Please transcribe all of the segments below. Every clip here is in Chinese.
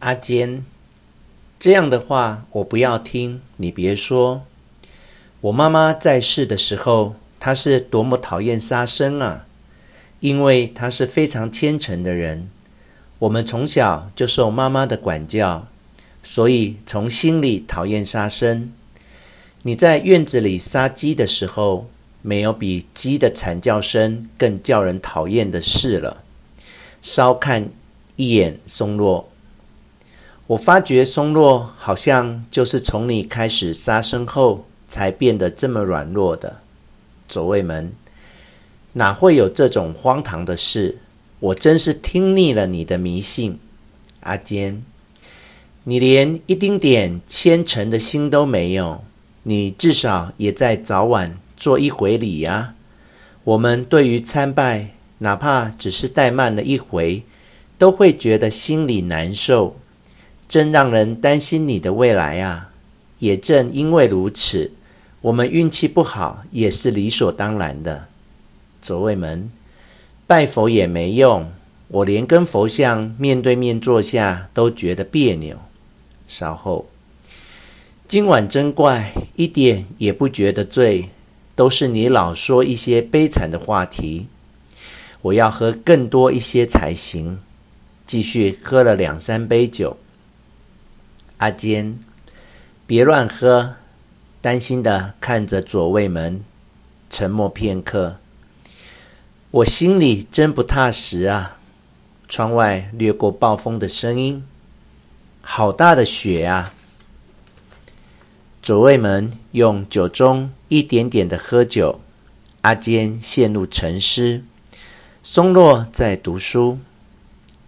阿坚，这样的话我不要听，你别说。我妈妈在世的时候，她是多么讨厌杀生啊！因为她是非常虔诚的人。我们从小就受妈妈的管教，所以从心里讨厌杀生。你在院子里杀鸡的时候，没有比鸡的惨叫声更叫人讨厌的事了。稍看一眼松落，我发觉松落好像就是从你开始杀生后才变得这么软弱的。左卫门，哪会有这种荒唐的事？我真是听腻了你的迷信，阿坚，你连一丁点虔诚的心都没有。你至少也在早晚做一回礼呀。我们对于参拜，哪怕只是怠慢了一回，都会觉得心里难受，真让人担心你的未来啊。也正因为如此，我们运气不好也是理所当然的。左卫门，拜佛也没用，我连跟佛像面对面坐下都觉得别扭。稍后。今晚真怪，一点也不觉得醉，都是你老说一些悲惨的话题。我要喝更多一些才行。继续喝了两三杯酒。阿坚，别乱喝。担心的看着左卫门，沉默片刻。我心里真不踏实啊。窗外掠过暴风的声音，好大的雪啊！左卫门用酒盅一点点的喝酒，阿坚陷入沉思。松落在读书，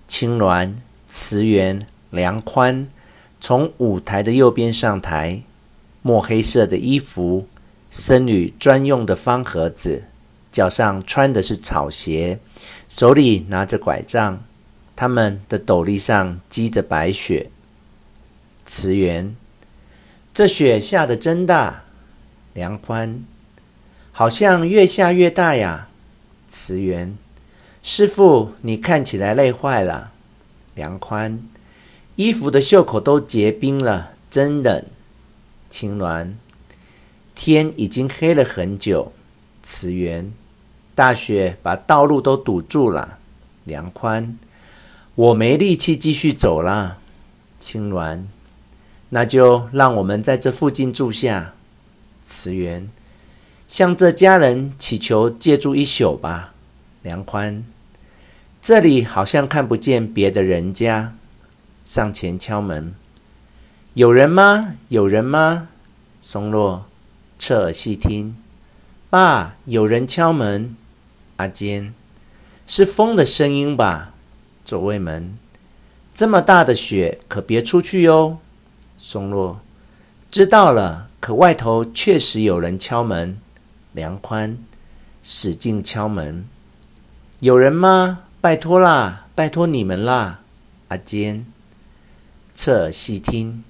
青鸾、慈源、梁宽从舞台的右边上台，墨黑色的衣服，僧侣专用的方盒子，脚上穿的是草鞋，手里拿着拐杖，他们的斗笠上积着白雪。慈源。这雪下得真大，梁宽，好像越下越大呀。慈源，师父，你看起来累坏了。梁宽，衣服的袖口都结冰了，真冷。青鸾，天已经黑了很久。慈源，大雪把道路都堵住了。梁宽，我没力气继续走了。青鸾。那就让我们在这附近住下。慈源，向这家人祈求借住一宿吧。梁宽，这里好像看不见别的人家。上前敲门，有人吗？有人吗？松落，侧耳细听，爸，有人敲门。阿坚，是风的声音吧？左卫门，这么大的雪，可别出去哟。松落，知道了。可外头确实有人敲门。梁宽，使劲敲门。有人吗？拜托啦，拜托你们啦。阿坚，侧耳细听，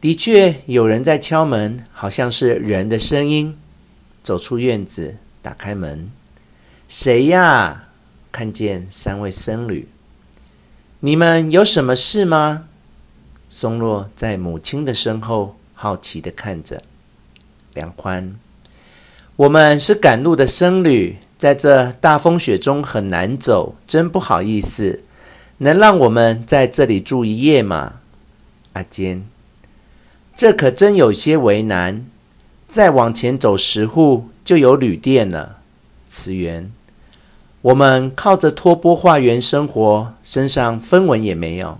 的确有人在敲门，好像是人的声音。走出院子，打开门，谁呀？看见三位僧侣。你们有什么事吗？松落在母亲的身后，好奇地看着梁宽。我们是赶路的僧侣，在这大风雪中很难走，真不好意思。能让我们在这里住一夜吗？阿坚，这可真有些为难。再往前走十户就有旅店了。慈源，我们靠着托钵化缘生活，身上分文也没有。